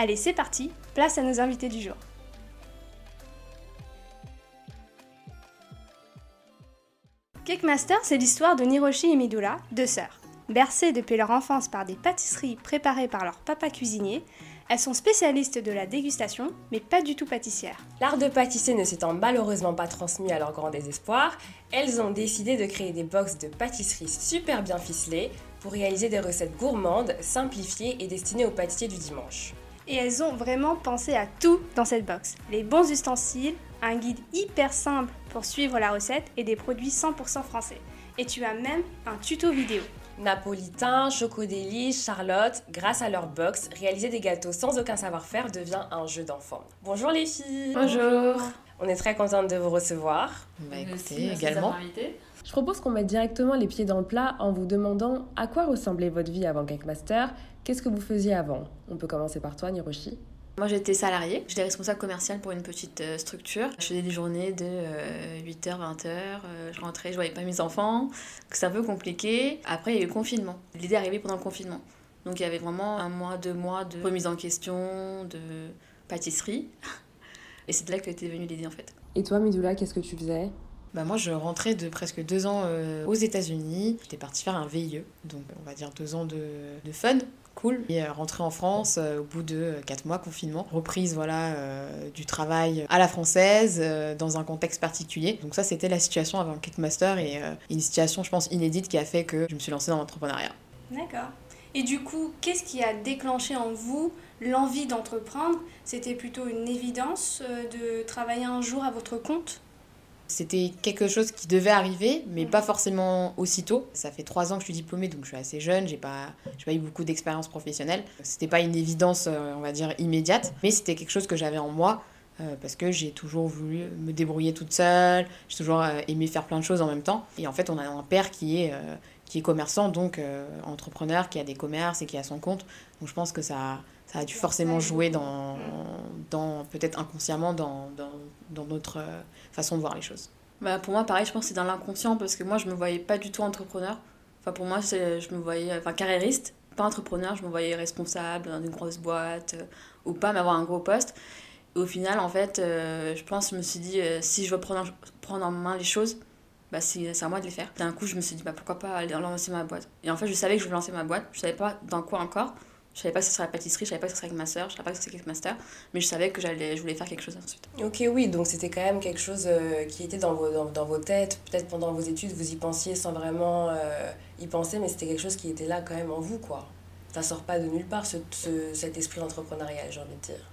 Allez, c'est parti, place à nos invités du jour. Cake Master, c'est l'histoire de Niroshi et Midula, deux sœurs. Bercées depuis leur enfance par des pâtisseries préparées par leur papa cuisinier, elles sont spécialistes de la dégustation, mais pas du tout pâtissières. L'art de pâtisser ne s'étant malheureusement pas transmis à leur grand désespoir, elles ont décidé de créer des box de pâtisserie super bien ficelées pour réaliser des recettes gourmandes, simplifiées et destinées aux pâtissiers du dimanche. Et elles ont vraiment pensé à tout dans cette box. Les bons ustensiles, un guide hyper simple pour suivre la recette et des produits 100% français. Et tu as même un tuto vidéo. Napolitain, Chocodéli, Charlotte, grâce à leur box, réaliser des gâteaux sans aucun savoir-faire devient un jeu d'enfant. Bonjour les filles Bonjour On est très contente de vous recevoir. Bah écoutez, également. Je propose qu'on mette directement les pieds dans le plat en vous demandant à quoi ressemblait votre vie avant Cake Master, qu'est-ce que vous faisiez avant? On peut commencer par toi, Niroshi. Moi j'étais salariée, j'étais responsable commercial pour une petite euh, structure. Je faisais des journées de 8h, 20h, je rentrais, je voyais pas mes enfants, c'est un peu compliqué. Après il y a eu le confinement. L'idée est arrivée pendant le confinement. Donc il y avait vraiment un mois, deux mois de remise en question, de pâtisserie. Et c'est de là que était venue l'idée en fait. Et toi Midula, qu'est-ce que tu faisais? Bah moi, je rentrais de presque deux ans euh, aux États-Unis. J'étais partie faire un VIE, donc on va dire deux ans de, de fun, cool. Et euh, rentrer en France euh, au bout de quatre mois confinement, reprise voilà du travail à la française dans un contexte particulier. Donc ça, c'était la situation avant Kickmaster et une situation, je pense, inédite qui a fait que je me suis lancée dans l'entrepreneuriat. D'accord. Et du coup, qu'est-ce qui a déclenché en vous l'envie d'entreprendre? C'était plutôt une évidence de travailler un jour à votre compte? C'était quelque chose qui devait arriver, mais pas forcément aussitôt. Ça fait trois ans que je suis diplômée, donc je suis assez jeune, j'ai pas, pas eu beaucoup d'expérience professionnelle. C'était pas une évidence, euh, on va dire, immédiate, mais c'était quelque chose que j'avais en moi. Euh, parce que j'ai toujours voulu me débrouiller toute seule, j'ai toujours euh, aimé faire plein de choses en même temps. Et en fait, on a un père qui est, qui est commerçant, donc entrepreneur, qui a des commerces et qui a son compte. Donc je pense que ça, ça a dû forcément jouer dans, dans peut-être inconsciemment dans, dans, dans, notre façon de voir les choses. Bah pour moi, pareil, je pense que c'est dans l'inconscient parce que moi, je me voyais pas du tout entrepreneur. Enfin, pour moi, je me voyais enfin, carriériste, pas entrepreneur, je me voyais responsable dans une grosse boîte euh, ou pas, mais avoir un gros poste. Et au final, en fait, euh, je pense, je me suis dit, euh, si je veux prendre, prendre en main les choses, bah c'est à moi de les faire. D'un coup, je me suis dit, bah pourquoi pas aller lancer ma boîte. Et en fait, je savais que je voulais lancer ma boîte, je savais pas dans quoi encore. Je savais pas que ce serait la pâtisserie, je savais pas que ce serait avec ma soeur, je savais pas que ce serait avec master, mais je savais que j'allais, je voulais faire quelque chose ensuite. Ok, oui, donc c'était quand même quelque chose euh, qui était dans vos, dans, vos têtes. Peut-être pendant vos études, vous y pensiez sans vraiment euh, y penser, mais c'était quelque chose qui était là quand même en vous, quoi. Ça sort pas de nulle part, ce, cet esprit entrepreneurial, j'ai envie de dire.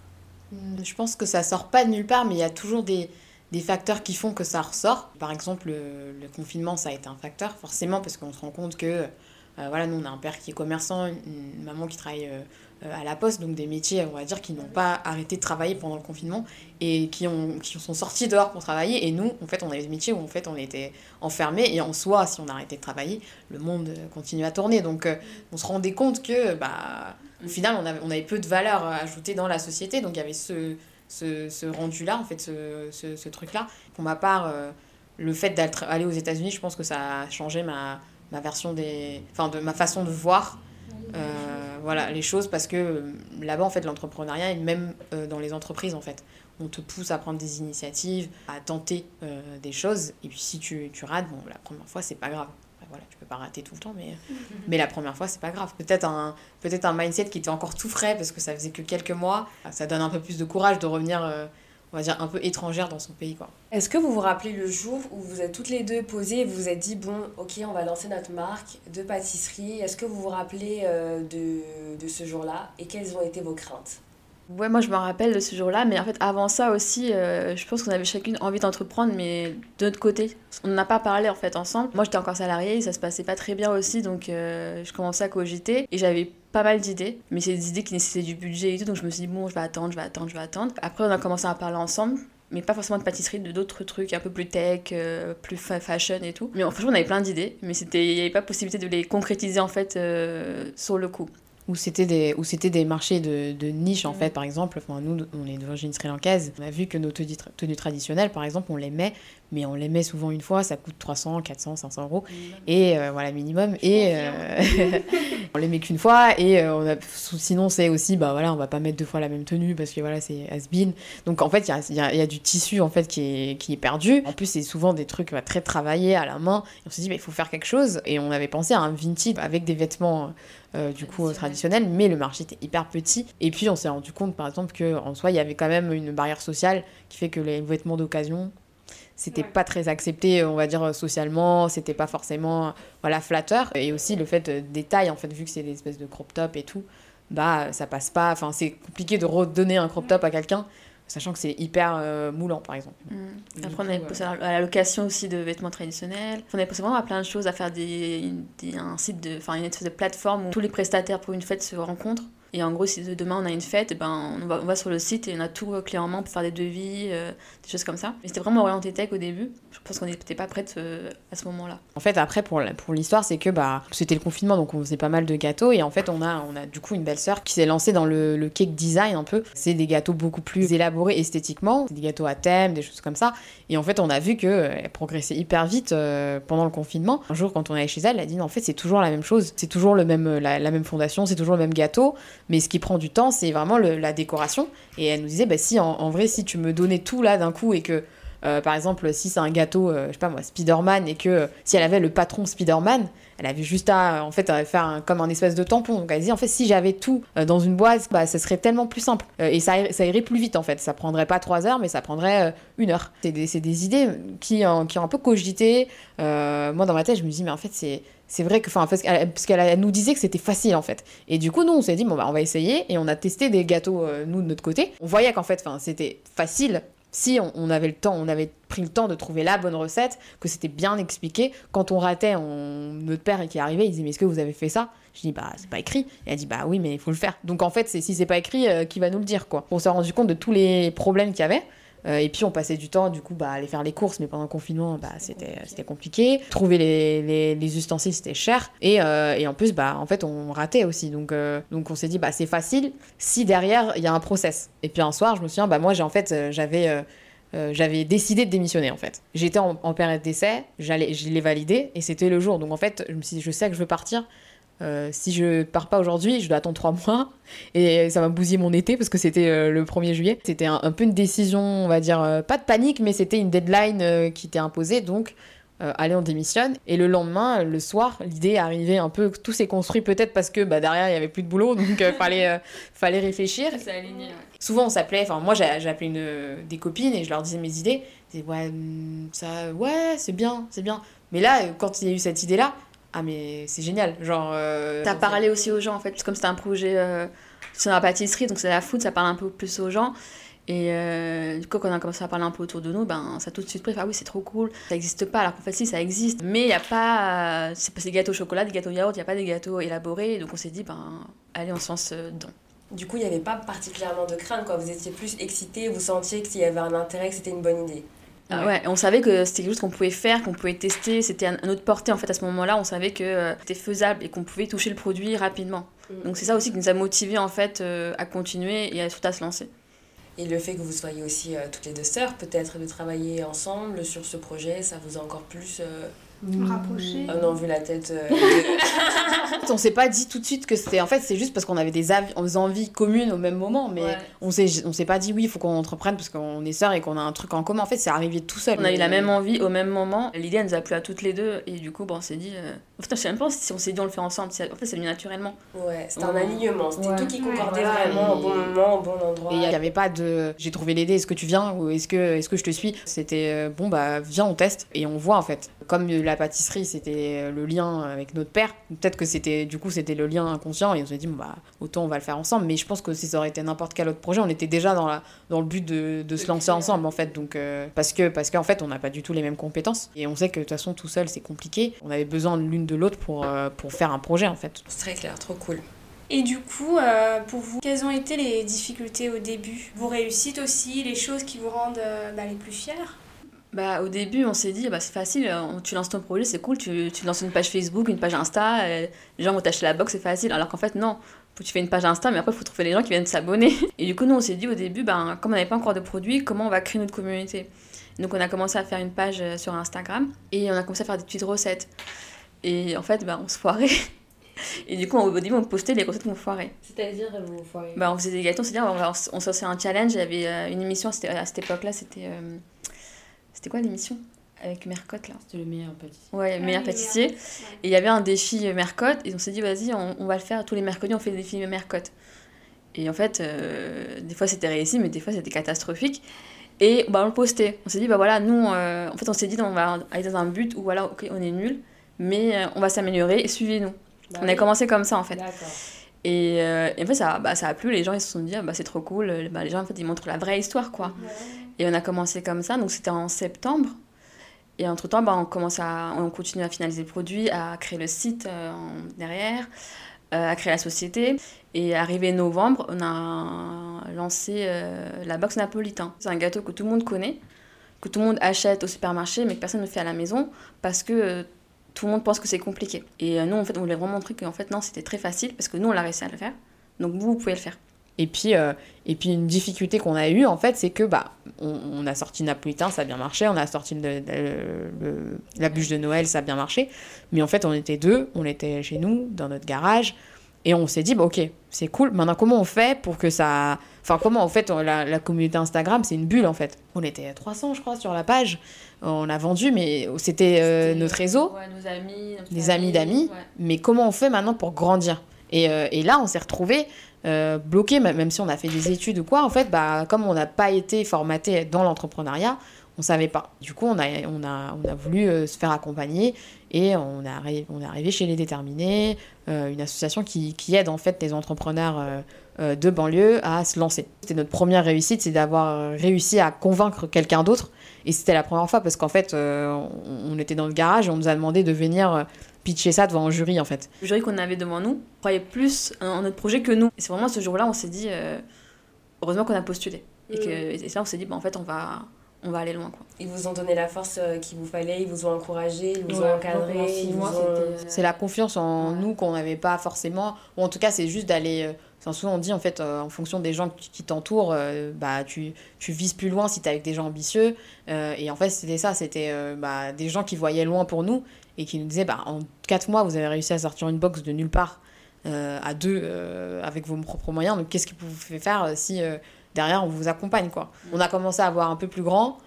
Hmm, je pense que ça sort pas de nulle part, mais il y a toujours des, des facteurs qui font que ça ressort. Par exemple, le, le confinement, ça a été un facteur, forcément, parce qu'on se rend compte que euh, voilà, nous, on a un père qui est commerçant, une, maman qui travaille euh, euh, à la poste, donc des métiers, on va dire, qui n'ont pas arrêté de travailler pendant le confinement et qui, ont, qui sont sortis dehors pour travailler. Et nous, en fait, on avait des métiers où en fait, on était enfermés et en soi, si on arrêtait de travailler, le monde continue à tourner. Donc, on se rendait compte que, bah, au final, on avait, on avait peu de valeur ajoutée dans la société. Donc, il y avait ce, ce, ce rendu-là, en fait, ce, ce, ce truc-là. Pour ma part, le fait d'aller aux États-Unis, je pense que ça a changé ma ma version des enfin de ma façon de voir euh, voilà les choses parce que euh, là-bas en fait l'entrepreneuriat et même euh, dans les entreprises en fait on te pousse à prendre des initiatives à tenter des choses et puis si tu, tu rates bon la première fois c'est pas grave voilà tu peux pas rater tout le temps mais mais la première fois c'est pas grave peut-être un peut-être un mindset qui était encore tout frais parce que ça faisait que quelques mois ça donne un peu plus de courage de revenir on va dire, un peu étrangère dans son pays. quoi. Est-ce que vous vous rappelez le jour où vous êtes toutes les deux posées et vous vous êtes dit, bon, ok, on va lancer notre marque de pâtisserie Est-ce que vous vous rappelez euh, de, de ce jour-là et quelles ont été vos craintes? Ouais, moi je me rappelle de ce jour-là, mais en fait avant ça aussi, euh, je pense qu'on avait chacune envie d'entreprendre, mais de notre côté. On n'a pas parlé en fait ensemble. Moi j'étais encore salariée, ça se passait pas très bien aussi, donc euh, je commençais à cogiter et j'avais pas mal d'idées, mais c'est des idées qui nécessitaient du budget et tout, donc je me suis dit bon, je vais attendre, je vais attendre, je vais attendre. Après on a commencé à parler ensemble, mais pas forcément de pâtisserie, de d'autres trucs un peu plus tech, euh, plus fashion et tout. Mais franchement, on avait plein d'idées, mais c'était, il n'y avait pas possibilité de les concrétiser en fait sur le coup où c'était des, où c'était des marchés de, de niche en mm. fait. Par exemple enfin, nous on est d'origine sri lankaise on a vu que nos tenues, tenues traditionnelles par exemple on les met mais on les met souvent une fois, ça coûte 300, 400, 500 euros, et euh, voilà, minimum, et euh, on les met qu'une fois, et euh, on a, sinon c'est aussi, bah voilà, on va pas mettre deux fois la même tenue, parce que voilà, c'est has-been. Donc en fait, il y a, y a, du tissu en fait qui est, qui est perdu. En plus, c'est souvent des trucs bah, très travaillés à la main, et on s'est dit, bah, il faut faire quelque chose, et on avait pensé à un vintage avec des vêtements du coup traditionnels, mais le marché était hyper petit, et puis on s'est rendu compte par exemple qu'en soi, il y avait quand même une barrière sociale qui fait que les vêtements d'occasion, c'était pas très accepté on va dire socialement c'était pas forcément voilà flatteur. Et aussi le fait des tailles en fait vu que c'est des espèces de crop top et tout bah ça passe pas. Enfin c'est compliqué de redonner un crop top à quelqu'un sachant que c'est hyper euh, moulant par exemple. Mmh. Après on avait pensé à la location aussi de vêtements traditionnels. On avait pensé vraiment à plein de choses, à faire des, des un site de, enfin une espèce de plateforme où tous les prestataires pour une fête se rencontrent et en gros, si demain on a une fête, ben, on, va, on va sur le site et on a tout euh, clairement en main pour faire des devis, euh, des choses comme ça. Mais c'était vraiment orienté tech au début. Je pense qu'on n'était pas prête euh, à ce moment-là. En fait, après, pour, pour l'histoire, c'est que bah, c'était le confinement, donc on faisait pas mal de gâteaux. Et en fait, on a, on a du coup une belle sœur qui s'est lancée dans le, le, cake design un peu. C'est des gâteaux beaucoup plus élaborés esthétiquement, des gâteaux à thème, des choses comme ça. Et en fait, on a vu qu'elle progressait hyper vite pendant le confinement. Un jour, quand on allait chez elle, elle a dit en fait, c'est toujours la même chose. C'est toujours le même, la, la même fondation, c'est toujours le même gâteau. Mais ce qui prend du temps, c'est vraiment la décoration. Et elle nous disait, bah si, en, vrai, si tu me donnais tout là d'un coup et que, euh, par exemple, si c'est un gâteau, euh, je sais pas moi, Spider-Man, et que euh, si elle avait le patron Spider-Man, elle avait juste à, en fait, faire comme un espèce de tampon. Donc elle disait, en fait, si j'avais tout dans une boîte, bah, ça serait tellement plus simple. et ça, ça irait plus vite, en fait. Ça prendrait pas trois heures, mais ça prendrait une heure. C'est des, des, idées qui, qui ont un peu cogité. moi, dans ma tête, je me dis, mais en fait, c'est c'est vrai que, enfin, parce qu'elle nous disait que c'était facile en fait. Et du coup, nous, on s'est dit, bon, bah, on va essayer. Et on a testé des gâteaux, euh, nous, de notre côté. On voyait qu'en fait, enfin, c'était facile si on, avait le temps, on avait pris le temps de trouver la bonne recette, que c'était bien expliqué. Quand on ratait, on... notre père qui est arrivé, il disait, mais est-ce que vous avez fait ça? Je dis, bah, c'est pas écrit. Et elle dit, bah oui, mais il faut le faire. Donc en fait, si c'est pas écrit, euh, qui va nous le dire, quoi On s'est rendu compte de tous les problèmes qu'il y avait. Euh, et puis on passait du temps, du coup, bah, à aller faire les courses, mais pendant le confinement, bah, c'était, c'était compliqué. Trouver les, les, les ustensiles, c'était cher. Et, euh, et, en plus, bah, en fait, on ratait aussi. Donc, euh, donc on s'est dit, bah, c'est facile si derrière, il y a un process. Et puis un soir, je me souviens, bah, moi, j'ai, en fait, j'avais... j'avais décidé de démissionner en fait. J'étais en, en période d'essai, j'allais, je l'ai validé et c'était le jour. Donc en fait, je me suis dit, je sais que je veux partir, euh, si je pars pas aujourd'hui, je dois attendre trois mois et ça va bousiller mon été parce que c'était euh, le 1er juillet. C'était un, peu une décision, on va dire, euh, pas de panique, mais c'était une deadline qui était imposée, donc allez, on démissionne. Et le lendemain, le soir, l'idée est arrivée un peu, tout s'est construit peut-être parce que bah, derrière il y avait plus de boulot, donc fallait, fallait réfléchir. Aligné, Souvent on s'appelait, enfin moi j'appelais une, des copines et je leur disais mes idées. Ils disaient ouais, hmm, ça, ouais, c'est bien, c'est bien. Mais là, quand il y a eu cette idée-là, ah mais c'est génial genre euh, t'as parlé aussi aux gens en fait. Comme c'était un projet euh, sur la pâtisserie donc c'est la food ça parle un peu plus aux gens. Et euh, du coup quand on a commencé à parler un peu autour de nous ben ça tout de suite pris ah oui c'est trop cool. Ça existe pas alors qu'en fait si ça existe. Mais il y a pas c'est pas des gâteaux au chocolat des gâteaux yaourt il y a pas des gâteaux élaborés. Donc on s'est dit ben allez on se lance dedans. Du coup, il n'y avait pas particulièrement de crainte quand vous étiez plus excité, vous sentiez qu'il y avait un intérêt, que c'était une bonne idée. Ah ouais, on savait que c'était quelque chose qu'on pouvait faire, qu'on pouvait tester, c'était un, autre portée en fait à ce moment-là, on savait que euh, c'était faisable et qu'on pouvait toucher le produit rapidement. Mm. Donc c'est ça aussi qui nous a motivés en fait euh, à continuer et à, surtout à se lancer. Et le fait que vous soyez aussi euh, toutes les deux sœurs, peut-être de travailler ensemble sur ce projet, ça vous a encore plus rapproché. Oh non, vu la tête. Euh, on s'est pas dit tout de suite que c'était. En fait, c'est juste parce qu'on avait des envies communes au même moment, mais on s'est on s'est pas dit oui, il faut qu'on entreprenne parce qu'on est sœurs et qu'on a un truc en commun. En fait, c'est arrivé tout seul. On a eu la même envie au même moment. L'idée, elle nous a plu à toutes les deux, et du coup, bon, on s'est dit. Euh... je sais même pas si on s'est dit on le fait ensemble. En fait, c'est venu naturellement. Ouais, c'était un alignement. C'était tout qui concordait vraiment au bon moment, au bon endroit. Et il y avait pas de. J'ai trouvé l'idée, est-ce que tu viens ou est-ce que, est -ce que je te suis? C'était euh, bon, bah, viens, on teste et on voit en fait. Comme la pâtisserie, c'était le lien avec notre père, peut-être que c'était du coup c'était le lien inconscient et on s'est dit bon, bah autant on va le faire ensemble. Mais je pense que si ça aurait été n'importe quel autre projet, on était déjà dans, la, dans le but de, de se lancer ensemble en fait. Donc euh, parce que parce qu'en fait on n'a pas du tout les mêmes compétences et on sait que de toute façon tout seul c'est compliqué. On avait besoin l'une de l'autre pour, euh, pour faire un projet en fait. C'est très clair, trop cool. Et du coup, euh, pour vous, quelles ont été les difficultés au début? Vos réussites aussi, les choses qui vous rendent bah, les plus fiers? Bah, au début, on s'est dit, bah, c'est facile, tu lances ton projet, c'est cool, tu, tu lances une page Facebook, une page Insta, les gens vont t'acheter la box, c'est facile. Alors qu'en fait, non, tu fais une page Insta, mais après, il faut trouver les gens qui viennent s'abonner. Et du coup, nous, on s'est dit au début, ben, comme on n'avait pas encore de produits, comment on va créer notre communauté? Donc, on a commencé à faire une page euh, sur Instagram et on a commencé à faire des petites recettes. Et en fait, ben, on se foirait. Et du coup, au début, on postait les recettes qu'on foirait. C'est-à-dire, vous foirez bah, On faisait des gâteaux, c'est-à-dire, on, on, on un challenge. Il y avait euh, une émission à cette époque-là, c'était. Euh, c'était quoi l'émission avec Mercotte là? C'était le meilleur pâtissier. Ouais, le meilleur ah, pâtissier. Et il y avait un défi Mercotte et on s'est dit vas-y, on, on, va le faire tous les mercredis, on fait le défi Mercotte. Et en fait, euh, des fois c'était réussi, mais des fois c'était catastrophique. Et bah, on le postait. On s'est dit bah voilà, nous, euh, en fait, on s'est dit on va aller dans un but où voilà, ok, on est nul, mais euh, on va s'améliorer et suivez-nous. Bah on a commencé comme ça en fait. Et, et, en fait, ça, bah, ça a plu, les gens ils se sont dit, ah, bah, c'est trop cool, bah, les gens en fait ils montrent la vraie histoire quoi. Et on a commencé comme ça, donc c'était en septembre. Et entre-temps, bah, on, commence à, on continue à finaliser le produit, à créer le site euh, derrière, euh, à créer la société. Et arrivé novembre, on a lancé euh, la box napolitain. C'est un gâteau que tout le monde connaît, que tout le monde achète au supermarché, mais que personne ne fait à la maison parce que tout le monde pense que c'est compliqué. Et nous, en fait, on voulait vraiment montrer qu'en fait, non, c'était très facile parce que nous, on l'a réussi à le faire. Donc vous, vous pouvez le faire. Et puis, euh, et puis une difficulté qu'on a eue, en fait, c'est que bah, on, on, a sorti Napolitain, ça a bien marché, on a sorti le, le, la bûche de Noël, ça a bien marché. Mais en fait, on était deux, on était chez nous, dans notre garage, et on s'est dit, bah, ok, c'est cool, maintenant comment on fait pour que ça... Enfin, comment, en fait, la, la communauté Instagram, c'est une bulle, en fait. On était à 300, je crois, sur la page. On a vendu, mais c'était euh, notre réseau. Ouais, nos amis. Des amis d'amis. Ouais. Mais comment on fait maintenant pour grandir? Et, euh, et, là, on s'est retrouvés euh, bloqués, même si on a fait des études ou quoi. En fait, bah, comme on n'a pas été formaté dans l'entrepreneuriat, on savait pas. Du coup, on a, on a, on a voulu euh, se faire accompagner et on est arrivé, on est arrivé chez Les Déterminés, euh, une association qui, qui, aide en fait les entrepreneurs euh, euh de banlieue à se lancer. C'était notre première réussite, c'est d'avoir réussi à convaincre quelqu'un d'autre. Et c'était la première fois parce qu'en fait, on, on, était dans le garage et on nous a demandé de venir pitcher ça devant un jury en fait. Le jury qu'on avait devant nous croyait plus en notre projet que nous. Et c'est vraiment ce jour-là, on s'est dit, heureusement qu'on a postulé. Et, que, et là, on s'est dit, bah, en fait, on va, on va aller loin. Quoi. Ils vous ont donné la force qu'il vous fallait, ils vous ont encouragé, ils vous ouais, ont encadré. Ont... C'est la confiance en ouais. nous qu'on n'avait pas forcément. Ou en tout cas, c'est juste d'aller. Enfin, souvent on dit en fait, euh, en fonction des gens qui t'entourent, euh, bah, tu, tu vises plus loin si tu es avec des gens ambitieux. Euh, et en fait, c'était ça, c'était bah, des gens qui voyaient loin pour nous et qui nous disaient bah, en 4 mois, vous avez réussi à sortir une box de nulle part à deux avec vos propres moyens. Donc, qu'est-ce qui vous fait faire si derrière on vous accompagne quoi. On a commencé à voir un peu plus grand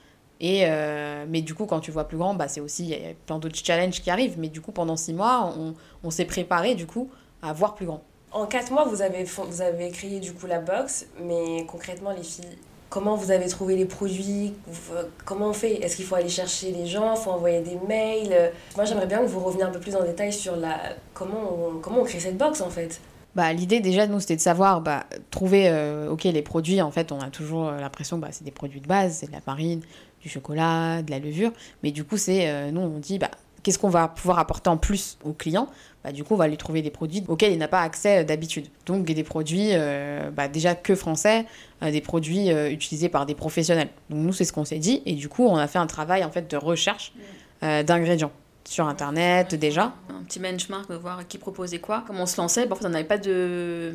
et euh, mais du coup quand tu vois plus grand bah c'est aussi il y a plein d'autres challenges qui arrivent mais du coup pendant six mois on, on s'est préparé du coup à voir plus grand. En quatre mois vous avez vous avez créé du coup la box mais concrètement les filles comment vous avez trouvé les produits comment on fait? Est-ce qu'il faut aller chercher les gens faut envoyer des mails? Moi j'aimerais bien que vous reveniez un peu plus en détail sur la comment on, comment on crée cette box en fait bah, l'idée déjà nous c'était de savoir bah, trouver euh, ok les produits. En fait on a toujours l'impression bah, c'est des produits de base c'est de la farine du chocolat de la levure. Mais du coup c'est euh, nous on dit bah qu'est-ce qu'on va pouvoir apporter en plus aux clients? Bah, du coup on va lui trouver des produits auxquels il n'a pas accès d'habitude. Donc des produits euh, bah, déjà que français euh, des produits euh, utilisés par des professionnels. Donc nous c'est ce qu'on s'est dit. Et du coup on a fait un travail en fait de recherche euh, d'ingrédients sur internet déjà. Un petit benchmark de voir qui proposait quoi, comment on se lançait. Bon, en fait, on n'avait pas de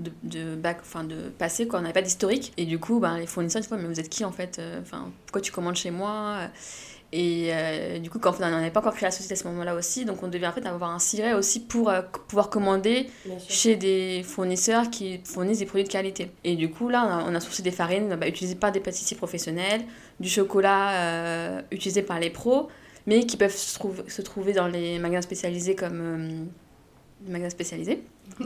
de, de bac, enfin de passé quoi, on n'avait pas d'historique. Et du coup ben, les fournisseurs disent mais vous êtes qui en fait, enfin pourquoi tu commandes chez moi et euh, du coup quand on n'avait pas encore créé la société à ce moment-là aussi donc on devait en fait avoir un siret aussi pour euh, pouvoir commander chez des fournisseurs qui fournissent des produits de qualité. Et du coup là on a, on a sourcé des farines bah, utilisées par des pâtissiers professionnels du chocolat euh, utilisé par les pros mais qui peuvent se, trouve, se trouver dans les magasins spécialisés comme euh, magasins spécialisés.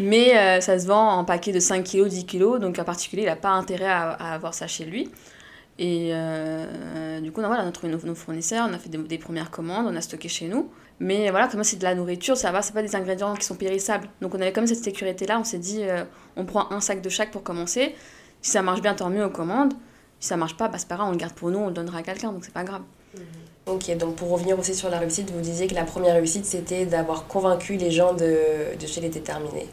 mais euh, ça se vend en paquet de 5 kg, 10 kg, donc en particulier, il n'a pas intérêt à, à, avoir ça chez lui. Et euh, du coup, on a, voilà, on a trouvé nos, nos fournisseurs, on a fait des, des premières commandes, on a stocké chez nous. Mais voilà, comme c'est de la nourriture, ça va, c'est pas des ingrédients qui sont périssables. Donc on avait comme cette sécurité-là, on s'est dit, euh, on prend un sac de chaque pour commencer. Si ça marche bien, tant mieux, on commande. Si ça marche pas, bah, c'est pas grave, on le garde pour nous, on le donnera à quelqu'un, donc c'est pas grave. Ok, donc pour revenir aussi sur la réussite, vous disiez que la première réussite, c'était d'avoir convaincu les gens de, de chez les déterminés.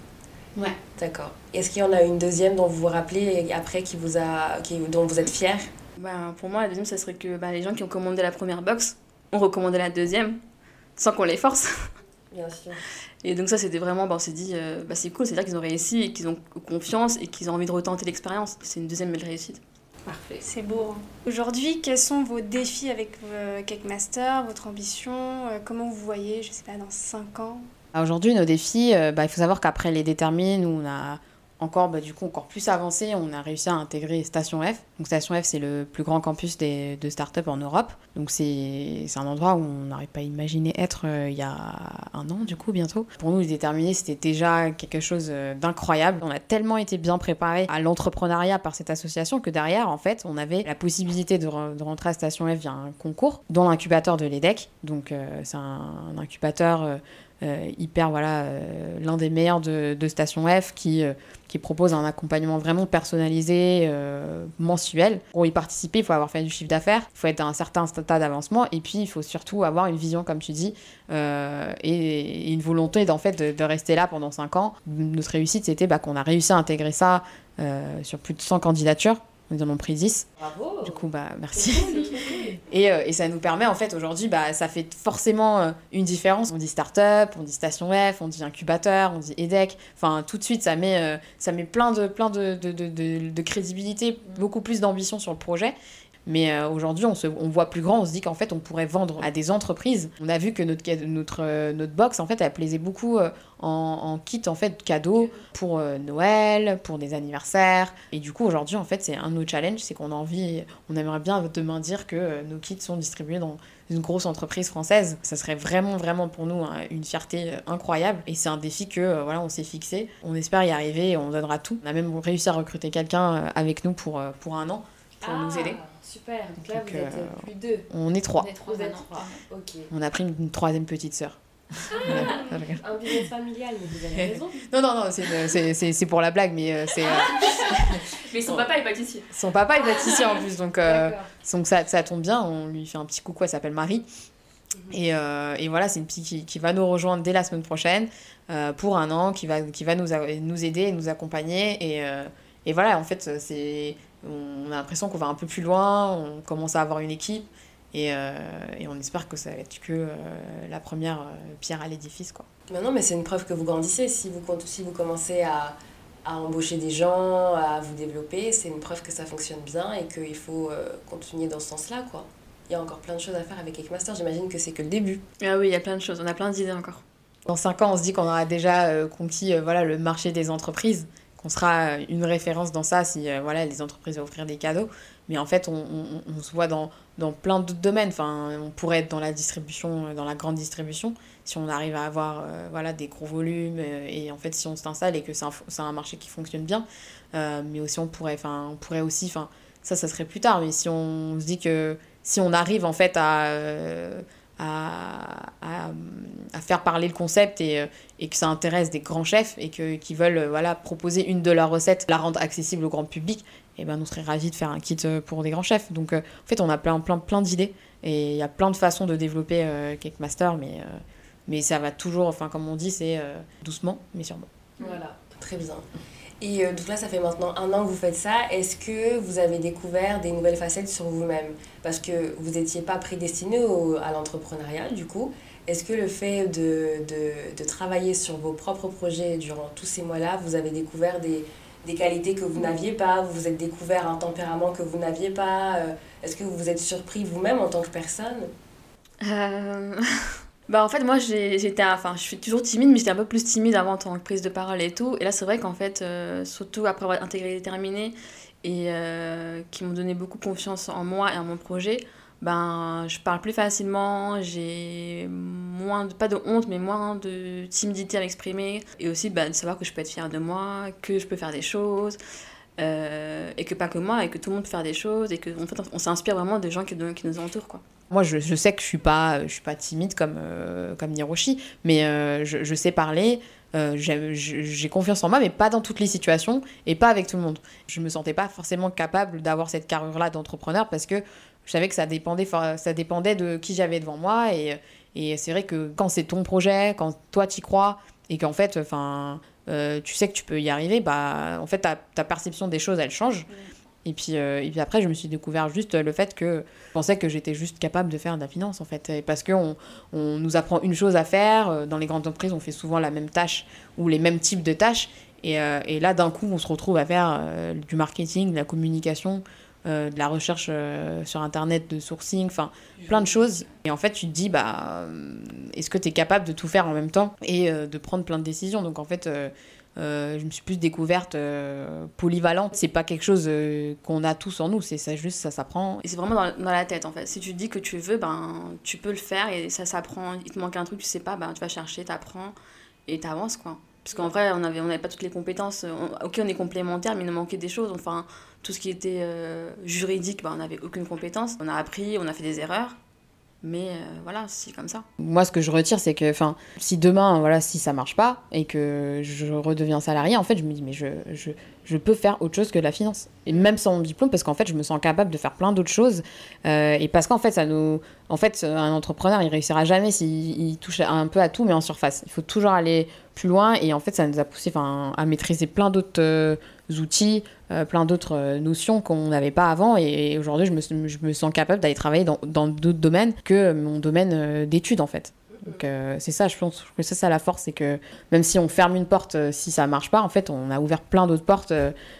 Ouais. D'accord. Est-ce qu'il y en a une deuxième dont vous vous rappelez et après qui vous a, qui, dont vous êtes fier Bah, pour moi, la deuxième, ça serait que bah, les gens qui ont commandé la première box ont recommandé la deuxième, sans qu'on les force. Bien sûr. Et donc ça, c'était vraiment, bah, on s'est dit, euh, bah, c'est cool, c'est-à-dire qu'ils ont réussi et qu'ils ont confiance et qu'ils ont envie de retenter l'expérience. C'est une deuxième belle réussite. Parfait. C'est beau. hein. Aujourd'hui, quels sont vos défis avec euh, Cake Master, votre ambition euh, Comment vous voyez, je sais pas, dans 5 ans? Ah, Aujourd'hui, nos défis, euh, bah, il faut savoir qu'après les détermines, on a encore, bah, du coup, encore plus avancé, on a réussi à intégrer Station F. Donc Station F, c'est le plus grand campus des, de start-up en Europe. Donc c'est un endroit où on n'aurait pas imaginé être euh, il y a un an, du coup, bientôt. Pour nous, les déterminés, c'était déjà quelque chose euh, d'incroyable. On a tellement été bien préparés à l'entrepreneuriat par cette association que derrière, en fait, on avait la possibilité de, re- de rentrer à Station F via un concours dans l'incubateur de l'EDEC. Donc euh, c'est un, un incubateur... euh, hyper voilà euh, l'un des meilleurs de, de Station F qui, euh, qui propose un accompagnement vraiment personnalisé euh, mensuel. Pour y participer il faut avoir fait du chiffre d'affaires il faut être à un certain stade d'avancement et puis il faut surtout avoir une vision comme tu dis euh, et, et une volonté d'en fait de, de rester là pendant 5 ans. Notre réussite c'était bah, qu'on a réussi à intégrer ça euh, sur plus de 100 candidatures nous en avons pris 10 Bravo. du coup bah merci et, euh, et ça nous permet, en fait, aujourd'hui, bah, ça fait forcément euh, une différence. On dit start-up, on dit station F, on dit incubateur, on dit EDEC. Enfin, tout de suite, ça met, euh, ça met plein, de, plein de, de, de- de crédibilité, beaucoup plus d'ambition sur le projet. Mais euh, aujourd'hui, on, se, on voit plus grand, on se dit qu'en fait, on pourrait vendre à des entreprises. On a vu que notre, notre, euh, notre box, en fait, elle plaisait beaucoup euh, en, en kit, en fait, cadeaux pour euh, Noël, pour des anniversaires. Et du coup, aujourd'hui, en fait, c'est un de nos challenges, c'est qu'on a envie, on aimerait bien demain dire que euh, nos kits sont distribués dans une grosse entreprise française. Ça serait vraiment, vraiment pour nous hein, une fierté incroyable. Et c'est un défi que, euh, voilà, on s'est fixé. On espère y arriver et on donnera tout. On a même réussi à recruter quelqu'un avec nous pour, pour un an, pour nous aider. Super. Donc là, Donc, vous êtes euh, euh, plus deux. On est trois. On est trois Vous êtes trois. Ok. On a pris une, une troisième petite sœur. Voilà. Un business familial, mais vous avez raison. non, non, non, c'est une- c'est- pour la blague, mais euh, c'est... euh, Mais son papa est pâtissier. son papa est pâtissier en plus, donc... euh, D'accord. Donc ça, ça tombe bien, on lui fait un petit coucou, elle s'appelle Marie. Et, euh, et voilà, c'est une petie qui, qui va nous rejoindre dès la semaine prochaine euh, pour un an, qui va, qui va nous, a- nous aider et nous accompagner. Et, euh, et voilà, en fait, c'est, on a l'impression qu'on va un peu plus loin, on commence à avoir une équipe. Et, euh, et on espère que ça va être que euh, la première euh, pierre à l'édifice. Quoi. Mais non, mais c'est une preuve que vous grandissez. Si vous, si vous commencez à, à embaucher des gens, à vous développer, c'est une preuve que ça fonctionne bien et qu'il faut euh, continuer dans ce sens-là, quoi. Il y a encore plein de choses à faire avec Cakemaster. J'imagine que c'est que le début. Ah oui, il y a plein de choses, on a plein d'idées encore. Dans 5 ans, on se dit qu'on aura déjà euh, conquis euh, voilà, le marché des entreprises, qu'on sera euh, une référence dans ça si euh, voilà, les entreprises vont offrir des cadeaux. Mais en fait, on, on- on se voit dans, dans plein d'autres domaines. Enfin, on pourrait être dans la distribution, euh, dans la grande distribution, si on arrive à avoir euh, voilà, des gros volumes. euh, et en fait, si on s'installe et que c'est un, un marché qui fonctionne bien. Euh, mais aussi, on pourrait, enfin, on pourrait aussi... Enfin, ça, ça serait plus tard. Mais si on se dit que si on arrive en fait à... à, à, à faire parler le concept et, euh, et que ça intéresse des grands chefs et que, qui veulent euh, voilà, proposer une de leurs recettes, la rendre accessible au grand public, et ben, on serait ravis de faire un kit euh, pour des grands chefs. Donc en fait, on a plein, plein, plein d'idées et il y a plein de façons de développer Cake Master, mais, mais ça va toujours, enfin comme on dit, c'est doucement, mais sûrement. Voilà, très bien. Et euh, donc là, ça fait maintenant un an que vous faites ça. Est-ce que vous avez découvert des nouvelles facettes sur vous-même? Parce que vous n'étiez pas prédestiné au- à l'entrepreneuriat, du coup. Est-ce que le fait de, de, de travailler sur vos propres projets durant tous ces mois-là, vous avez découvert des, des qualités que vous n'aviez pas? Vous vous êtes découvert un tempérament que vous n'aviez pas? Euh, Est-ce que vous vous êtes surpris vous-même en tant que personne? Euh, bah en fait moi j'étais enfin je suis toujours timide mais j'étais un peu plus timide avant en prise de parole et tout et là c'est vrai qu'en fait euh, surtout après avoir intégré déterminé et euh, qui m'ont donné beaucoup confiance en moi et en mon projet ben je parle plus facilement j'ai moins de, pas de honte mais moins de timidité à m'exprimer et aussi ben, de savoir que je peux être fière de moi que je peux faire des choses euh, et que pas que moi, et que tout le monde peut faire des choses, et que en fait, on s'inspire vraiment des gens qui, qui nous entourent. Quoi. Moi, je, je, sais que je suis pas, je suis pas timide comme, euh, comme Niroshi, mais euh, je, je, sais parler. Euh, j'ai confiance en moi, mais pas dans toutes les situations et pas avec tout le monde. Je me sentais pas forcément capable d'avoir cette carrure-là d'entrepreneur parce que je savais que ça dépendait, ça dépendait de qui j'avais devant moi. Et, et c'est vrai que quand c'est ton projet, quand toi t'y crois, et qu'en fait, enfin, euh, tu sais que tu peux y arriver, bah, en fait, ta, ta perception des choses, elle change. Et puis, euh, et puis après, je me suis découvert juste le fait que je pensais que j'étais juste capable de faire de la finance, en fait. Et parce qu'on on nous apprend une chose à faire. euh, Dans les grandes entreprises, on fait souvent la même tâche ou les mêmes types de tâches. Et, euh, et là, d'un coup, on se retrouve à faire euh, du marketing, de la communication, euh, de la recherche euh, sur Internet, de sourcing, enfin, plein de choses. Et en fait, tu te dis, bah, euh, est-ce que tu es capable de tout faire en même temps et euh, de prendre plein de décisions? Donc, en fait, euh, euh, je me suis plus découverte euh, polyvalente. C'est pas quelque chose euh, qu'on a tous en nous, c'est ça juste, ça s'apprend. Et c'est vraiment dans, dans, la tête en fait. Si tu dis que tu veux, ben tu peux le faire et ça s'apprend. Il te manque un truc, tu sais pas, ben tu vas chercher, t'apprends et t'avances quoi. Parce qu'en vrai, on avait, on avait pas toutes les compétences. On, ok, on est complémentaires, mais il nous manquait des choses. Enfin, tout ce qui était euh, juridique, ben, on n'avait aucune compétence. On a appris, on a fait des erreurs. Mais euh, voilà, c'est comme ça. Moi, ce que je retire, c'est que si demain, voilà, si ça marche pas et que je redeviens salarié, en fait, je me dis, mais je, je, je peux faire autre chose que de la finance. Et même sans mon diplôme, parce qu'en fait, je me sens capable de faire plein d'autres choses. Euh, et parce qu'en fait, ça nous. En fait, un entrepreneur, il réussira jamais s'il touche un peu à tout, mais en surface. Il faut toujours aller plus loin. Et en fait, ça nous a poussé à maîtriser plein d'autres euh, outils, euh, plein d'autres euh, notions qu'on n'avait pas avant. Et, et aujourd'hui, je me, je me, sens capable d'aller travailler dans d'autres domaines que mon domaine euh, d'études, en fait. Donc euh, c'est ça, je pense que c'est ça la force, c'est que même si on ferme une porte, euh, si ça marche pas, en fait, on a ouvert plein d'autres portes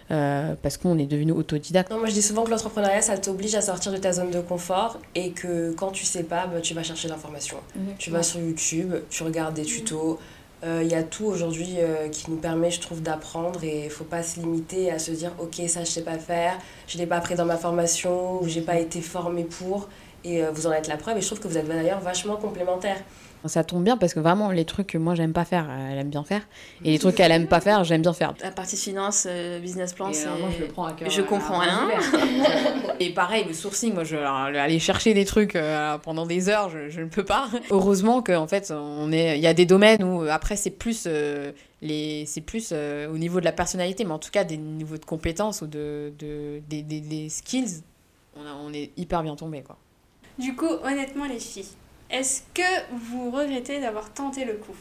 parce qu'on est devenu autodidacte. Non, moi je dis souvent que l'entrepreneuriat, ça t'oblige à sortir de ta zone de confort et que quand tu sais pas, bah, tu vas chercher l'information. Mmh. Tu vas sur YouTube, tu regardes des tutos. Il euh, y a tout aujourd'hui euh, qui nous permet, je trouve, d'apprendre et il faut pas se limiter à se dire ok ça je sais pas faire, je l'ai pas appris dans ma formation ou j'ai pas été formé pour et euh, vous en êtes la preuve et je trouve que vous êtes d'ailleurs vachement complémentaires. Ça tombe bien parce que vraiment, les trucs que moi j'aime pas faire, elle aime bien faire. Et les trucs qu'elle aime pas faire, j'aime bien faire. La partie finance, euh, business plan, c'est. Moi je le prends à cœur. Je comprends rien. et pareil, le sourcing, moi je aller chercher des trucs euh, pendant des heures, je, je ne peux pas. Heureusement qu'en fait, on est, il y a des domaines où après c'est plus. Euh, les, c'est plus euh, au niveau de la personnalité, mais en tout cas des niveaux de compétences ou de, de, des, des, des skills, on, a, on est hyper bien tombé quoi. Du coup, honnêtement les filles, est-ce que vous regrettez d'avoir tenté le coup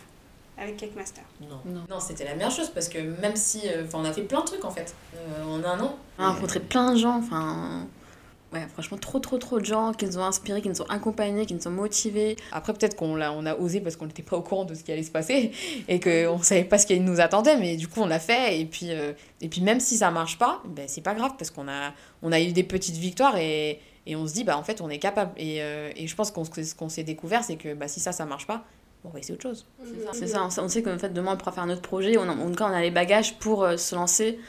avec Cakemaster? Non, non, non c'était la meilleure chose parce que même si. Euh, on a fait plein de trucs en fait euh, en un an. On a rencontré plein de gens, enfin. Ouais, franchement, trop, trop, trop de gens qui nous ont inspirés, qui nous ont accompagnés, qui nous ont motivés. Après, peut-être qu'on l'a, on a osé parce qu'on n'était pas au courant de ce qui allait se passer et qu'on ne savait pas ce qui nous attendait, mais du coup, on l'a fait. Et puis, euh, et puis même si ça marche pas, ben, c'est pas grave parce qu'on a, on a eu des petites victoires et, et on se dit, bah, en fait, on est capable. Et, euh, et je pense qu'on ce qu'on s'est découvert, c'est que bah, si ça, ça marche pas, on va essayer autre chose. C'est ça, on sait qu'en fait, demain, on pourra faire un autre projet. On a, en tout cas, on a les bagages pour euh, se lancer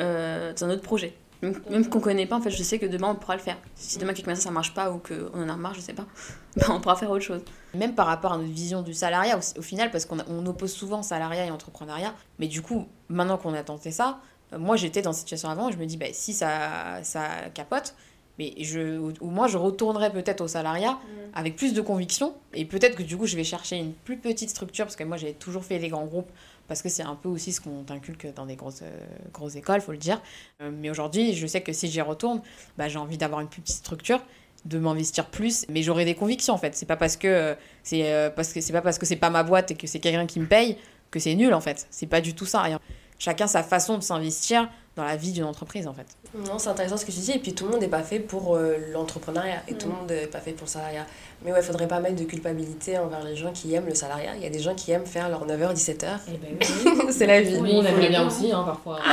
euh, dans un autre projet. Même, même qu'on connaît pas, en fait, je sais que demain, on pourra le faire. Si demain, quelque chose, ça marche pas ou qu'on en a marre, je sais pas, bah, on pourra faire autre chose. Même par rapport à notre vision du salariat, au, au final, parce qu'on on oppose souvent salariat et entrepreneuriat, mais du coup, maintenant qu'on a tenté ça, moi, j'étais dans cette situation avant, je me dis, bah, si ça, ça capote, mais je, ou moi, je retournerai peut-être au salariat mmh. avec plus de conviction. Et peut-être que du coup, je vais chercher une plus petite structure, parce que moi, j'ai toujours fait les grands groupes, parce que c'est un peu aussi ce qu'on t'inculque dans des grosses, euh, grosses écoles, faut le dire. Euh, mais aujourd'hui, je sais que si j'y retourne, bah, j'ai envie d'avoir une plus petite structure de m'investir plus mais j'aurai des convictions en fait c'est pas parce que c'est euh, parce que c'est pas parce que c'est pas ma boîte et que c'est quelqu'un qui me paye que c'est nul en fait c'est pas du tout ça rien chacun sa façon de s'investir dans la vie d'une entreprise en fait. Non, c'est intéressant ce que tu dis. Et puis tout le monde n'est pas fait pour euh, l'entrepreneuriat et mmh. tout le monde n'est pas fait pour le salariat. Mais ouais, il faudrait pas mettre de culpabilité envers les gens qui aiment le salariat. Il y a des gens qui aiment faire leur 9h, 17h. Eh ben oui. c'est la vie. Oui, on aimerait bien aussi, hein, parfois.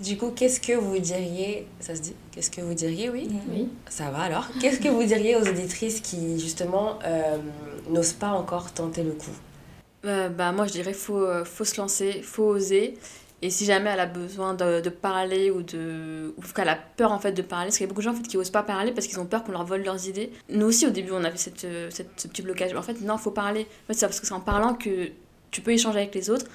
du coup, qu'est-ce que vous diriez Ça se dit Qu'est-ce que vous diriez, oui Oui. Ça va alors. Qu'est-ce que vous diriez aux auditrices qui, justement, euh, n'osent pas encore tenter le coup? Euh, bah, moi je dirais faut euh, faut se lancer faut oser et si jamais elle a besoin de, de parler ou de ou qu'elle a peur en fait de parler parce qu'il y a beaucoup de gens en fait qui osent pas parler parce qu'ils ont peur qu'on leur vole leurs idées. Nous aussi au début on avait cette, cette ce petit blocage. En fait non faut parler. En fait, c'est parce que c'est en parlant que tu peux échanger avec les autres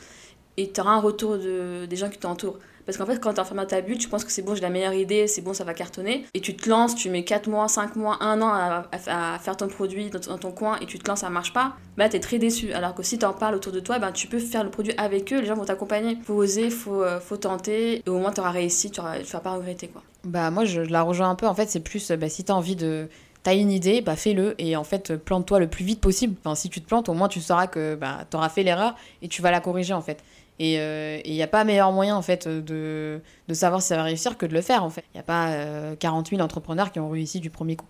et tu auras un retour de, des gens qui t'entourent Parce qu'en fait, quand t'es enfermé dans ta bulle, tu penses que c'est bon, j'ai la meilleure idée, c'est bon, ça va cartonner. Et tu te lances, tu mets 4 mois, 5 mois, 1 an à, à- à faire ton produit dans, dans ton coin et tu te lances, ça marche pas, bah t'es très déçu. Alors que si t'en parles autour de toi, ben, tu peux faire le produit avec eux, les gens vont t'accompagner. Faut oser, faut, euh, faut tenter, et au moins t'auras réussi, tu, vas pas regretter quoi. Bah moi je, je la rejoins un peu, en fait c'est plus bah, si t'as envie de... T'as une idée, bah fais-le et en fait plante-toi le plus vite possible. Enfin si tu te plantes au moins tu sauras que bah, t'auras fait l'erreur et tu vas la corriger en fait. Et il n'y a pas meilleur moyen en fait euh, de, de savoir si ça va réussir que de le faire en fait. Il n'y a pas euh, 40 000 entrepreneurs qui ont réussi du premier coup.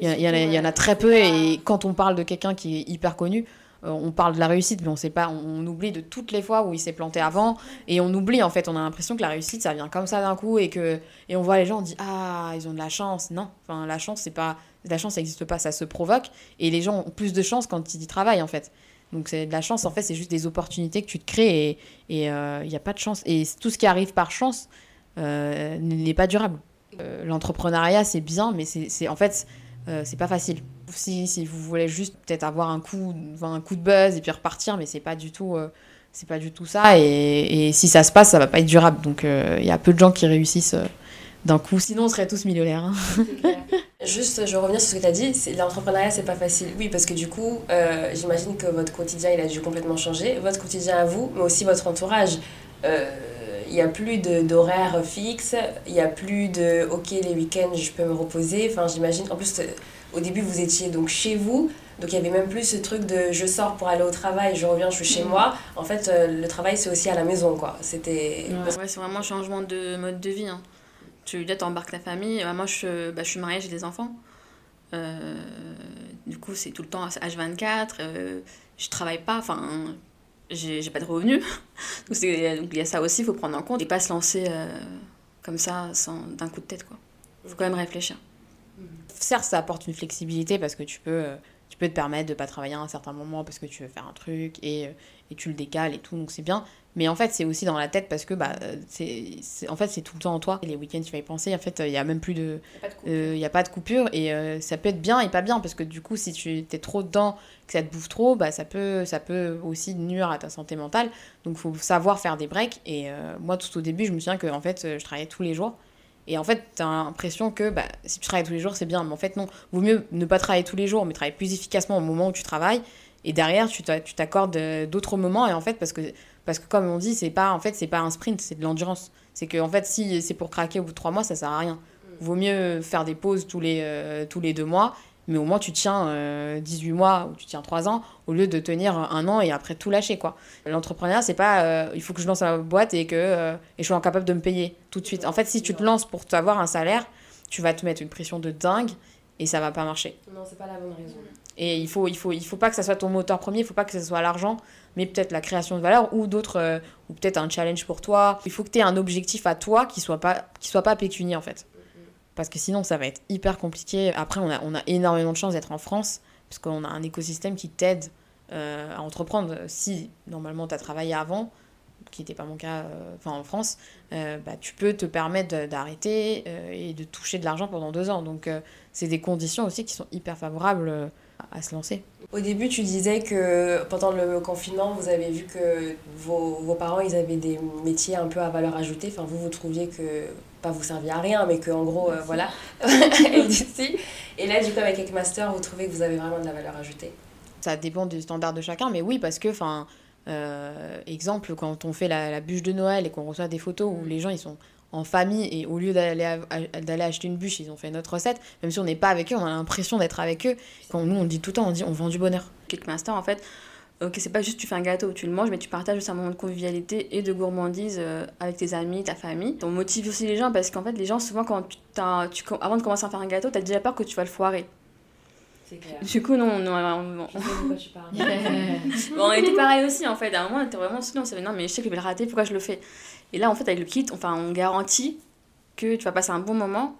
Il y, y y en a très peu et quand on parle de quelqu'un qui est hyper connu, euh, on parle de la réussite mais on sait pas, on, on oublie de toutes les fois où il s'est planté avant et on oublie en fait, on a l'impression que la réussite ça vient comme ça d'un coup et que et on voit les gens on dit ah ils ont de la chance. Non, enfin la chance c'est pas la chance ça n'existe pas, ça se provoque et les gens ont plus de chance quand ils y travaillent en fait. Donc c'est de la chance en fait, c'est juste des opportunités que tu te crées et euh, il n'y a pas de chance et tout ce qui arrive par chance euh, n'est pas durable. Euh, L'entrepreneuriat c'est bien mais c'est en fait euh, c'est pas facile. Si, si vous voulez juste peut-être avoir un coup, un coup de buzz et puis repartir, mais c'est pas du tout, euh, c'est pas du tout ça. Et, et si ça se passe, ça va pas être durable. Donc il y a peu de gens qui réussissent euh, d'un coup. Sinon, on serait tous millionnaires. hein. Juste, je reviens sur ce que tu as dit, l'entrepreneuriat, c'est pas facile. Oui, parce que du coup, euh, j'imagine que votre quotidien, il a dû complètement changer. Votre quotidien à vous, mais aussi votre entourage. Euh, Il n'y a plus d'horaire fixe, il n'y a plus de OK, les week-ends, je peux me reposer. Enfin, j'imagine. En plus, euh, au début, vous étiez donc chez vous, donc il y avait même plus ce truc de je sors pour aller au travail, je reviens, je suis chez moi. En fait, euh, le travail, c'est aussi à la maison, quoi. C'était. Ouais, c'est vraiment un changement de mode de vie. Hein. Tu là, t'embarques ta famille. Euh, Moi, je, bah, je suis mariée, j'ai des enfants. Euh, du coup, c'est tout le temps H24. Euh, je travaille pas. Enfin, j'ai pas de revenus. donc, il y a ça aussi, il faut prendre en compte. Et pas se lancer euh, comme ça, sans d'un coup de tête. quoi. faut quand même réfléchir. Certes, ça apporte une flexibilité parce que tu peux, tu peux te permettre de pas travailler à un certain moment parce que tu veux faire un truc et, et tu le décales et tout, donc c'est bien. Mais en fait, c'est aussi dans la tête parce que bah, euh, c'est, en fait, c'est tout le temps en toi. Les week-ends, tu vas y penser. En fait, il y a même plus de, il n'y a pas de coupure et euh, ça peut être bien et pas bien parce que du coup si tu es trop dedans que ça te bouffe trop bah ça peut ça peut aussi nuire à ta santé mentale donc faut savoir faire des breaks et euh, moi tout au début je me souviens que en fait euh, je travaillais tous les jours et en fait tu as l'impression que bah, si tu travailles tous les jours c'est bien mais en fait non vaut mieux ne pas travailler tous les jours mais travailler plus efficacement au moment où tu travailles et derrière tu t'a- tu t'accordes euh, d'autres moments et en fait parce que parce que comme on dit c'est pas en fait c'est pas un sprint c'est de l'endurance c'est que en fait si c'est pour craquer au bout de trois mois ça sert à rien Vaut mieux faire des pauses tous les, euh, tous les deux mois, mais au moins tu tiens euh, 18 mois ou tu tiens 3 ans au lieu de tenir un an et après tout lâcher. quoi. L'entrepreneuriat, c'est pas euh, il faut que je lance ma boîte et que euh, et je sois incapable de me payer tout de suite. En fait, si tu te lances pour avoir un salaire, tu vas te mettre une pression de dingue et ça va pas marcher. Non, c'est pas la bonne raison. Et il faut, il faut, il faut pas que ça soit ton moteur premier, il faut pas que ce soit l'argent, mais peut-être la création de valeur ou d'autres, euh, ou peut-être un challenge pour toi. Il faut que tu aies un objectif à toi qui soit pas, qui soit pas pécunier en fait. Parce que sinon, ça va être hyper compliqué. Après, on a, on a énormément de chance d'être en France, parce qu'on a un écosystème qui t'aide euh, à entreprendre. Si normalement tu as travaillé avant, qui n'était pas mon cas euh, enfin en France, euh, bah, tu peux te permettre d'arrêter euh, et de toucher de l'argent pendant deux ans. Donc, euh, c'est des conditions aussi qui sont hyper favorables euh, à, se lancer. Au début, tu disais que pendant le confinement, vous avez vu que vos, vos parents, ils avaient des métiers un peu à valeur ajoutée. Enfin, vous, vous trouviez que, pas vous serviez à rien, mais que en gros, euh, voilà. Et là, du coup, avec Eggmaster, vous trouvez que vous avez vraiment de la valeur ajoutée. Ça dépend du standard de chacun, mais oui, parce que, enfin, euh, exemple, quand on fait la, la bûche de Noël et qu'on reçoit des photos où les gens ils sont en famille et au lieu d'aller d'aller acheter une bûche, ils ont fait notre recette, même si on n'est pas avec eux, on a l'impression d'être avec eux. Quand nous on dit tout le temps, on dit on vend du bonheur. Cakemaster, en fait, ok, c'est pas juste tu fais un gâteau, tu le manges, mais tu partages aussi un moment de convivialité et de gourmandise euh, avec tes amis, ta famille. On motive aussi les gens parce qu'en fait, les gens, souvent, quand tu, t'as- tu avant de commencer à faire un gâteau, t'as déjà peur que tu vas le foirer. Clair. Du coup, non, non, on, on- parles. Bon, on était pareil aussi en fait. À un moment, on était vraiment sinon, on savait non, mais je sais que je vais le rater, pourquoi je le fais? Et là, en fait, avec le kit, enfin, on garantit que tu vas passer un bon moment,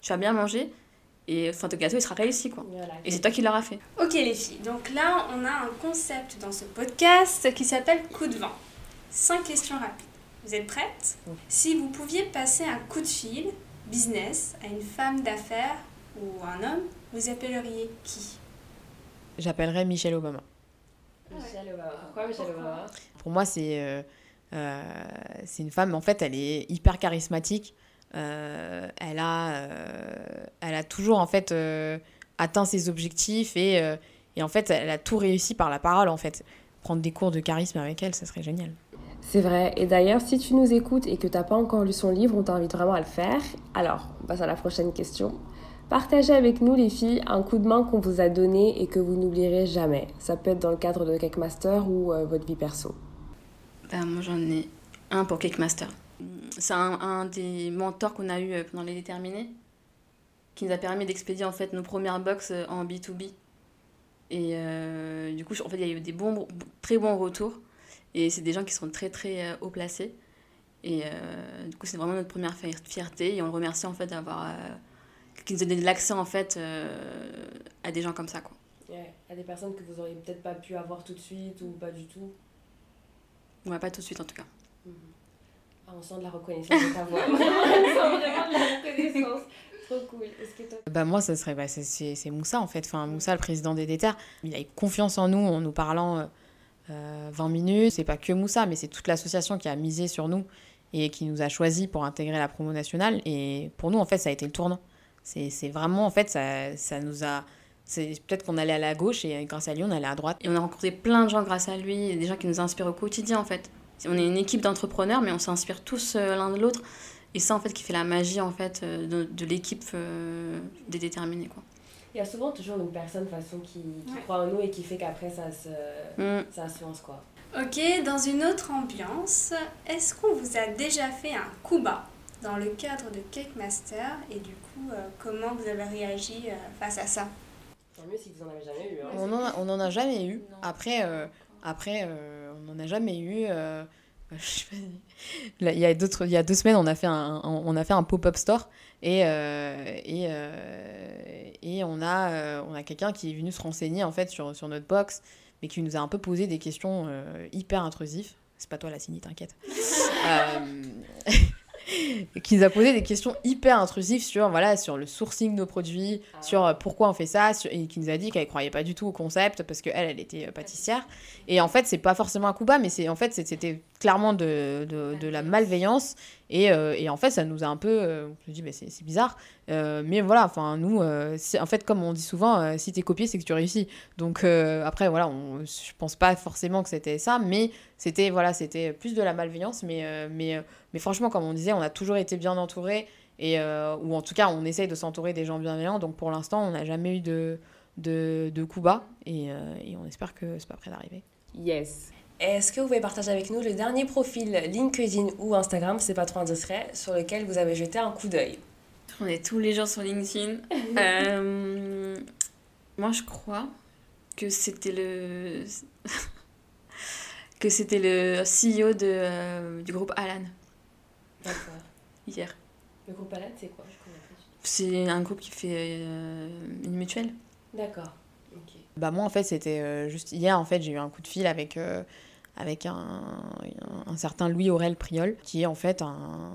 tu vas bien manger et enfin, ton gâteau il sera réussi quoi. Voilà. Et c'est toi qui l'auras fait. Ok les filles, donc là on a un concept dans ce podcast qui s'appelle coup de vent. Cinq questions rapides. Vous êtes prêtes? Oui. Si vous pouviez passer un coup de fil business à une femme d'affaires ou un homme, vous appelleriez qui? J'appellerais Michelle Obama. Michel Obama. Pourquoi Michel Obama? Pour moi, c'est euh, c'est une femme, en fait, elle est hyper charismatique. elle, a, elle a toujours, en fait, atteint ses objectifs et, et, en fait, elle a tout réussi par la parole, en fait. Prendre des cours de charisme avec elle, ça serait génial. C'est vrai. Et d'ailleurs, si tu nous écoutes et que tu n'as pas encore lu son livre, on t'invite vraiment à le faire. Alors, on passe à la prochaine question. Partagez avec nous, les filles, un coup de main qu'on vous a donné et que vous n'oublierez jamais. Ça peut être dans le cadre de Cake Master ou euh, votre vie perso. Ben, moi, j'en ai un pour Cake Master. C'est un, des mentors qu'on a eu euh, pendant les déterminés qui nous a permis d'expédier en fait nos premières box euh, en B2B. Et du coup, en fait, il y a eu des bons, très bons retours. Et c'est des gens qui sont très très euh, haut placés. Et euh, du coup, c'est vraiment notre première fierté. Et on le remercie en fait d'avoir. Euh, qui nous a donné de l'accès en fait à des gens comme ça. Quoi. Ouais, à des personnes que vous auriez peut-être pas pu avoir tout de suite ou pas du tout. Ouais, pas tout de suite en tout cas. Mhm. Ah, on sent de la reconnaissance de ta voix. on sent vraiment de la reconnaissance. Trop cool. Que toi... Bah moi, ça serait, bah, c'est Moussa en fait. Enfin, Moussa, le président des Déterres, il a eu confiance en nous en nous parlant 20 euh, minutes. C'est pas que Moussa, mais c'est toute l'association qui a misé sur nous et qui nous a choisi pour intégrer la promo nationale. Et pour nous, en fait, ça a été le tournant. C'est vraiment, en fait, ça, ça nous a. Peut-être qu'on allait à la gauche et grâce à lui, on allait à droite. Et on a rencontré plein de gens grâce à lui, des gens qui nous inspirent au quotidien, en fait. On est une équipe d'entrepreneurs, mais on s'inspire tous euh, l'un de l'autre. Et ça, en fait, qui fait la magie, en fait, euh, de, de l'équipe des déterminés, quoi. Il y a souvent toujours une personne façon qui, qui croit en nous et qui fait qu'après ça se, mm. ça se lance quoi. Ok, dans une autre ambiance, est-ce qu'on vous a déjà fait un coup bas dans le cadre de Cake Master et du coup, euh, comment vous avez réagi euh, face à ça? Tant mieux si vous en avez jamais eu. Hein. On, en a, on en a jamais eu. Après, euh, après on n'en a jamais eu. il, y a il y a deux semaines, on a fait un, on a fait un pop-up store et, et, et on a, euh, on a quelqu'un qui est venu se renseigner en fait sur, sur notre box, mais qui nous a un peu posé des questions euh, hyper intrusives. C'est pas toi la cynie, t'inquiète. qui nous a posé des questions hyper intrusives sur, voilà, sur le sourcing de nos produits, ah. sur euh, pourquoi on fait ça, et qui nous a dit qu'elle croyait pas du tout au concept parce qu'elle, elle était euh, pâtissière. Et en fait, c'est pas forcément un coup bas, mais c'est en fait, c'était clairement de, de, de, la malveillance. Et, euh, et, en fait, ça nous a un peu. je me dis, bah, c'est bizarre. mais voilà, enfin, nous, en fait, comme on dit souvent, si t'es copié, c'est que tu réussis. Donc après, voilà, on, je pense pas forcément que c'était ça, mais c'était voilà, c'était plus de la malveillance. Mais, mais mais franchement, comme on disait, on a toujours été bien entouré, et, euh, ou en tout cas, on essaye de s'entourer des gens bienveillants. Donc pour l'instant, on n'a jamais eu de, de, de coups bas, et, euh, et on espère que c'est pas prêt d'arriver. Yes. Est-ce que vous pouvez partager avec nous le dernier profil LinkedIn ou Instagram, c'est pas trop indiscret, sur lequel vous avez jeté un coup d'œil? On est tous les jours sur LinkedIn. Euh, moi, je crois que c'était le que c'était le CEO de, du groupe Alan. D'accord. Hier. Le groupe Alan, c'est quoi? C'est un groupe qui fait euh, une mutuelle. D'accord. Bah moi en fait c'était euh, juste hier en fait j'ai eu un coup de fil avec euh, avec un, un, certain Louis Aurel Priol qui est en fait un,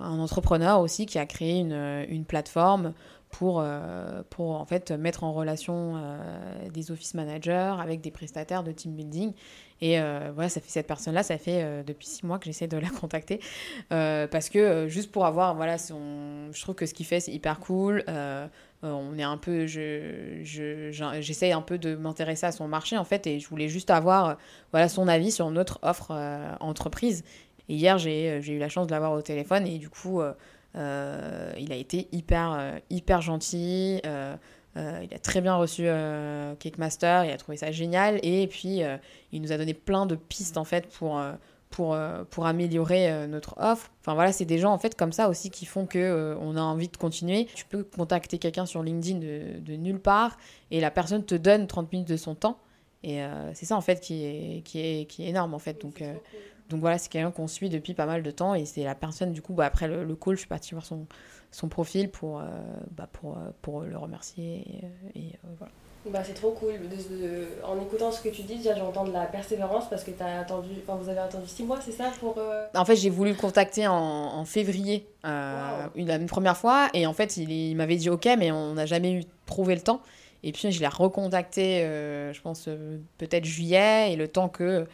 un entrepreneur aussi qui a créé une, une plateforme pour, pour en fait mettre en relation des office managers avec des prestataires de team building et euh, voilà, ça fait cette personne-là, ça fait euh, depuis six mois que j'essaie de la contacter. Euh, parce que juste pour avoir, voilà, son... je trouve que ce qu'il fait, c'est hyper cool. On est un peu, je, je, j'essaie un peu de m'intéresser à son marché en fait, et je voulais juste avoir voilà, son avis sur notre offre entreprise. Et hier, j'ai, j'ai eu la chance de l'avoir au téléphone, et du coup, il a été hyper, hyper gentil. Euh, il a très bien reçu euh, Cake Master, il a trouvé ça génial et puis euh, il nous a donné plein de pistes en fait pour, pour, pour améliorer notre offre. Enfin voilà, c'est des gens en fait comme ça aussi qui font que on a envie de continuer. Tu peux contacter quelqu'un sur LinkedIn de, de, nulle part et la personne te donne 30 minutes de son temps et c'est ça en fait qui est, qui est, qui est énorme en fait. Donc, donc voilà, c'est quelqu'un qu'on suit depuis pas mal de temps et c'est la personne du coup, bah, après le, le call, je suis partie voir son son profil pour, euh, bah, pour, euh, pour le remercier. Et, euh, voilà. Bah, c'est trop cool. en écoutant ce que tu dis, déjà j'entends de la persévérance parce que as attendu, enfin, vous avez attendu six mois, c'est ça pour, En fait, j'ai voulu le contacter en, en février une, une, première fois et en fait, il, il m'avait dit ok, mais on n'a jamais eu trouvé le temps. Et puis, je l'ai recontacté, je pense, peut-être juillet et le temps que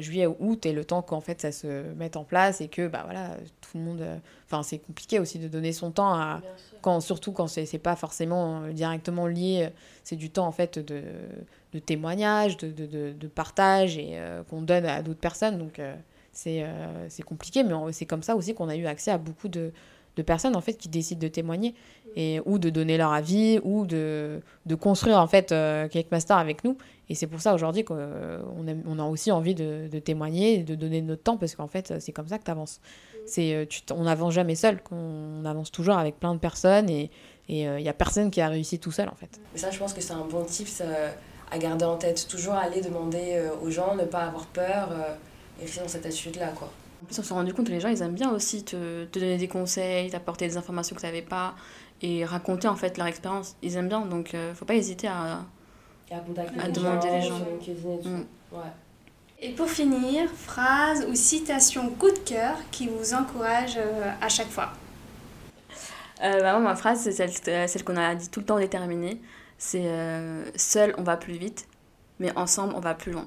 juillet ou août et le temps qu'en fait ça se mette en place et que bah voilà tout le monde enfin c'est compliqué aussi de donner son temps à quand surtout quand c'est pas forcément directement lié c'est du temps en fait de, de témoignage de, de, de, partage et qu'on donne à d'autres personnes. Donc c'est c'est compliqué mais c'est comme ça aussi qu'on a eu accès à beaucoup de de personnes en fait qui décident de témoigner et ou de donner leur avis ou de, de construire en fait euh, Cake Master avec nous. Et c'est pour ça aujourd'hui qu'on a, on a aussi envie de, de témoigner et de donner notre temps parce qu'en fait c'est comme ça que avances. c'est euh, tu on n'avance jamais seul on avance toujours avec plein de personnes et il n'y euh, a personne qui a réussi tout seul en fait. Ça je pense que c'est un bon tips à garder en tête. Toujours aller demander aux gens ne pas avoir peur et rester dans cette attitude là quoi en plus, on s'est rendu compte que les gens, ils aiment bien aussi te, te donner des conseils, t'apporter des informations que tu n'avais pas et raconter en fait leur expérience. Ils aiment bien, donc euh, faut pas hésiter à, à, demander les gens. Mm. Ouais. Et pour finir, phrase ou citation coup de cœur qui vous encourage euh, à chaque fois euh, bah, ma phrase, c'est celle, euh, celle qu'on a dit tout le temps déterminée. C'est Seul, on va plus vite, mais ensemble, on va plus loin.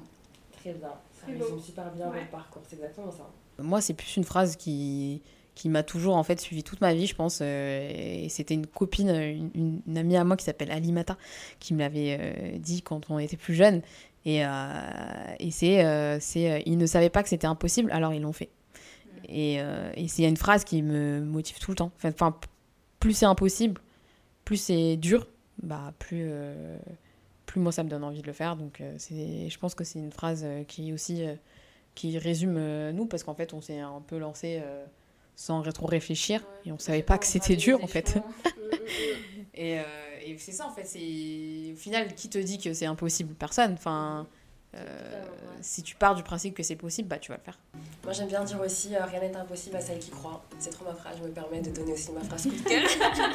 Très bien. Ça résume super bien votre parcours. C'est exactement ça. Moi, c'est plus une phrase qui, qui m'a toujours en fait suivi toute ma vie, je pense. Euh, et c'était une copine, une, une, amie à moi qui s'appelle Alimata, qui me l'avait euh, dit quand on était plus jeune. Et, euh, et c'est, c'est, ils ne savaient pas que c'était impossible, alors ils l'ont fait. Et, et c'est une phrase qui me motive tout le temps. Enfin, plus c'est impossible, plus c'est dur, bah plus plus moi ça me donne envie de le faire. Donc c'est, je pense que c'est une phrase qui aussi qui résume euh, nous, parce qu'en fait, on s'est un peu lancé euh, sans trop réfléchir, et on savait pas que c'était dur, en fait. et, euh, et c'est ça, en fait, c'est au final, qui te dit que c'est impossible? Personne. Enfin, euh, si tu pars du principe que c'est possible, bah tu vas le faire. Moi j'aime bien dire aussi euh, rien n'est impossible à celle qui croit. C'est trop ma phrase, je me permets de donner aussi ma phrase coup de cœur.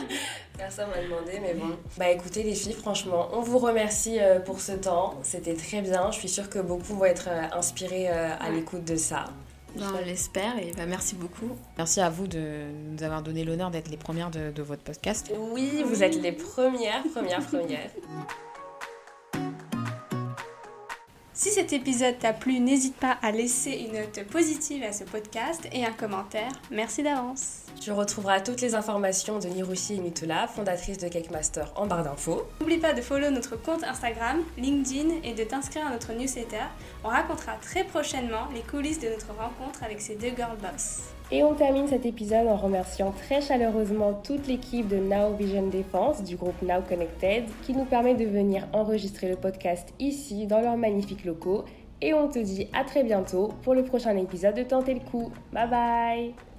Personne m'a demandé, mais bon. Bah écoutez les filles, franchement, on vous remercie euh, pour ce temps. C'était très bien. Je suis sûre que beaucoup vont être inspirés à l'écoute de ça. je l'espère et bah, merci beaucoup. Merci à vous de nous avoir donné l'honneur d'être les premières de, de votre podcast. Oui, vous êtes les premières, premières, premières. Si cet épisode t'a plu, n'hésite pas à laisser une note positive à ce podcast et un commentaire. Merci d'avance. Tu retrouveras toutes les informations de Nirushi Mitula, fondatrice de Cake Master en barre d'infos. N'oublie pas de follow notre compte Instagram, LinkedIn et de t'inscrire à notre newsletter. On racontera très prochainement les coulisses de notre rencontre avec ces deux girl boss. Et on termine cet épisode en remerciant très chaleureusement toute l'équipe de Now Vision Défense du groupe Now Connected qui nous permet de venir enregistrer le podcast ici dans leurs magnifiques locaux. Et on te dit à très bientôt pour le prochain épisode de Tenter le coup. Bye bye